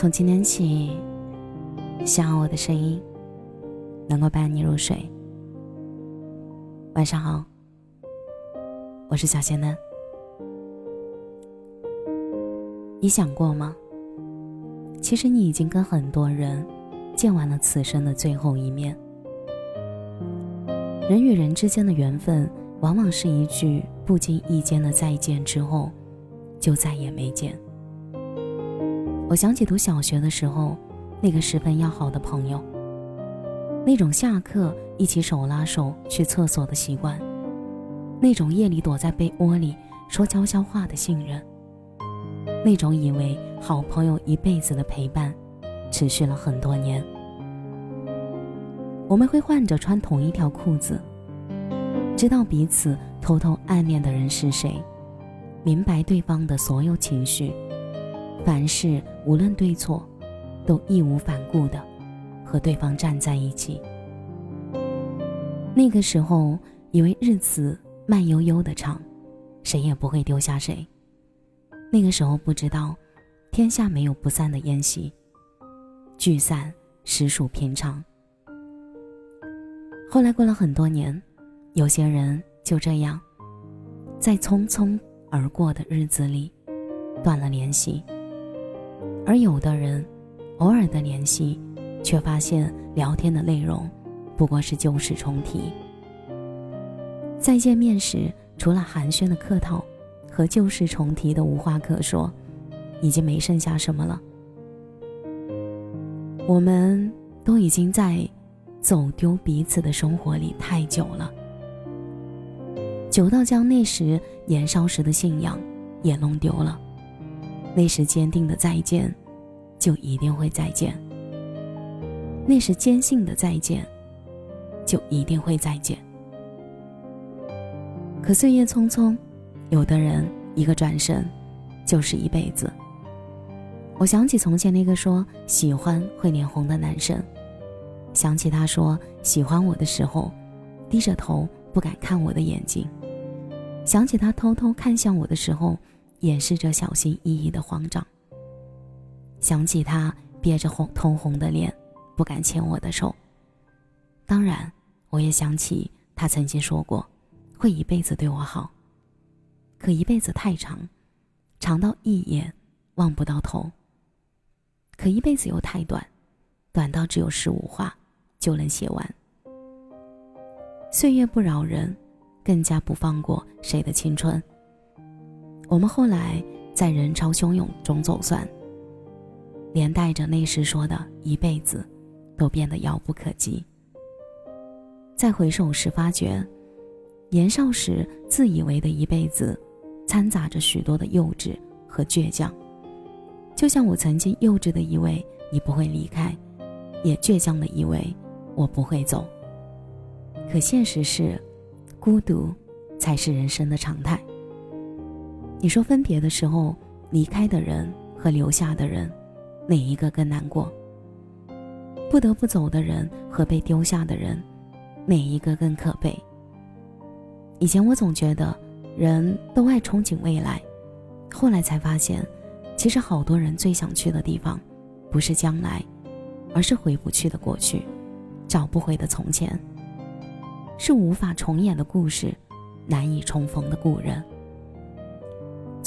从今天起，希望我的声音能够伴你入睡。晚上好，我是小仙嫩。你想过吗？其实你已经跟很多人见完了此生的最后一面。人与人之间的缘分，往往是一句不经意间的再见之后，就再也没见。我想起读小学的时候，那个十分要好的朋友，那种下课一起手拉手去厕所的习惯，那种夜里躲在被窝里说悄悄话的信任，那种以为好朋友一辈子的陪伴，持续了很多年。我们会换着穿同一条裤子，知道彼此偷偷暗恋的人是谁，明白对方的所有情绪。凡事无论对错，都义无反顾的和对方站在一起。那个时候，以为日子慢悠悠的长，谁也不会丢下谁。那个时候不知道，天下没有不散的宴席，聚散实属平常。后来过了很多年，有些人就这样，在匆匆而过的日子里，断了联系。而有的人，偶尔的联系，却发现聊天的内容不过是旧事重提。再见面时，除了寒暄的客套和旧事重提的无话可说，已经没剩下什么了。我们都已经在走丢彼此的生活里太久了，久到将那时年少时的信仰也弄丢了。那时坚定的再见，就一定会再见。那时坚信的再见，就一定会再见。可岁月匆匆，有的人一个转身，就是一辈子。我想起从前那个说喜欢会脸红的男生，想起他说喜欢我的时候，低着头不敢看我的眼睛，想起他偷偷看向我的时候。掩饰着小心翼翼的慌张。想起他憋着红通红的脸，不敢牵我的手。当然，我也想起他曾经说过，会一辈子对我好。可一辈子太长，长到一眼望不到头。可一辈子又太短，短到只有十五话就能写完。岁月不饶人，更加不放过谁的青春。我们后来在人潮汹涌中走散，连带着那时说的一辈子，都变得遥不可及。再回首时，发觉年少时自以为的一辈子，掺杂着许多的幼稚和倔强。就像我曾经幼稚的以为你不会离开，也倔强的以为我不会走。可现实是，孤独才是人生的常态。你说分别的时候，离开的人和留下的人，哪一个更难过？不得不走的人和被丢下的人，哪一个更可悲？以前我总觉得人都爱憧憬未来，后来才发现，其实好多人最想去的地方，不是将来，而是回不去的过去，找不回的从前，是无法重演的故事，难以重逢的故人。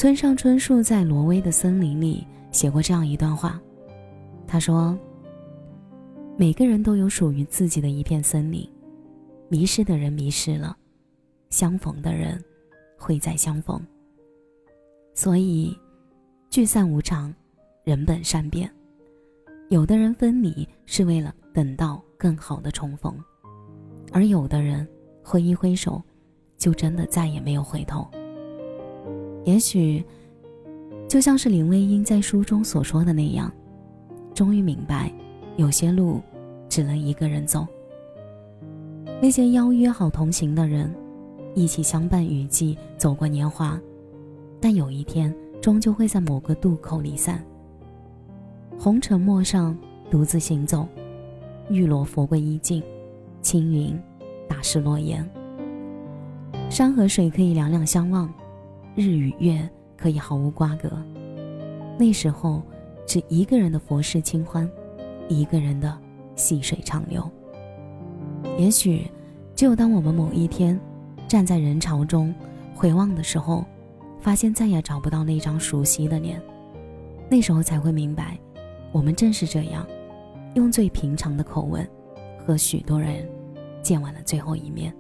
村上春树在《挪威的森林》里写过这样一段话，他说：“每个人都有属于自己的一片森林，迷失的人迷失了，相逢的人会再相逢。所以，聚散无常，人本善变。有的人分离是为了等到更好的重逢，而有的人挥一挥手，就真的再也没有回头。”也许，就像是林徽因在书中所说的那样，终于明白，有些路只能一个人走。那些邀约好同行的人，一起相伴雨季，走过年华，但有一天终究会在某个渡口离散。红尘陌上，独自行走，玉罗佛归衣尽，青云打湿诺言。山和水可以两两相望。日与月可以毫无瓜葛，那时候是一个人的佛世清欢，一个人的细水长流。也许，只有当我们某一天站在人潮中回望的时候，发现再也找不到那张熟悉的脸，那时候才会明白，我们正是这样，用最平常的口吻，和许多人见完了最后一面。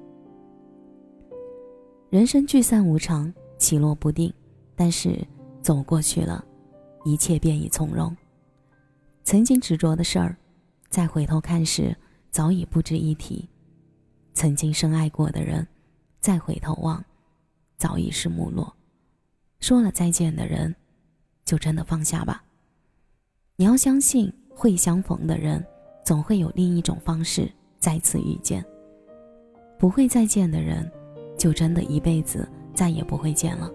人生聚散无常，起落不定，但是走过去了，一切便已从容。曾经执着的事儿，再回头看时，早已不值一提；曾经深爱过的人，再回头望，早已是幕落。说了再见的人，就真的放下吧。你要相信，会相逢的人，总会有另一种方式再次遇见；不会再见的人，就真的一辈子再也不会见了。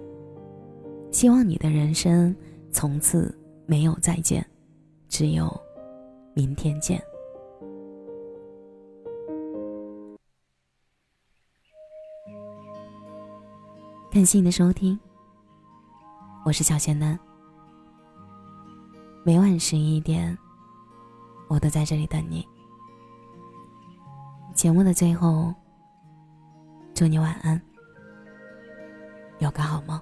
希望你的人生从此没有再见，只有明天见。感谢你的收听。我是小仙男，每晚十一点，我都在这里等你。节目的最后，祝你晚安，有个好梦。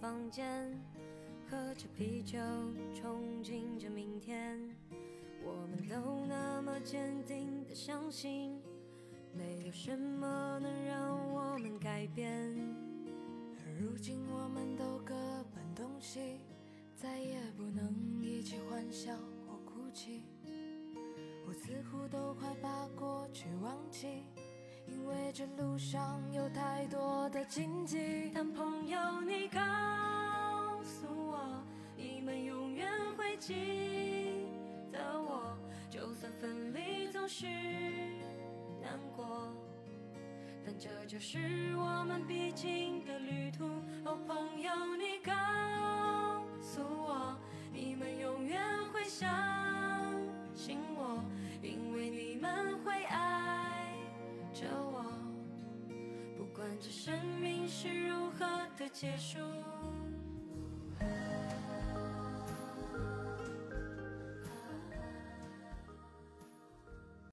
房间，喝着啤酒，憧憬着明天。我们都那么坚定的相信，没有什么能让我们改变。如今我们都各奔东西，再也不能一起欢笑或哭泣。我似乎都快把过去忘记，因为这路上有太多的荆棘。但朋友，你告诉我，你们永远会。记得我，就算分离总是，这就是我们必经的旅途。哦，朋友，你告诉我，你们永远会相信我，因为你们会爱着我，不管这生命是如何的结束。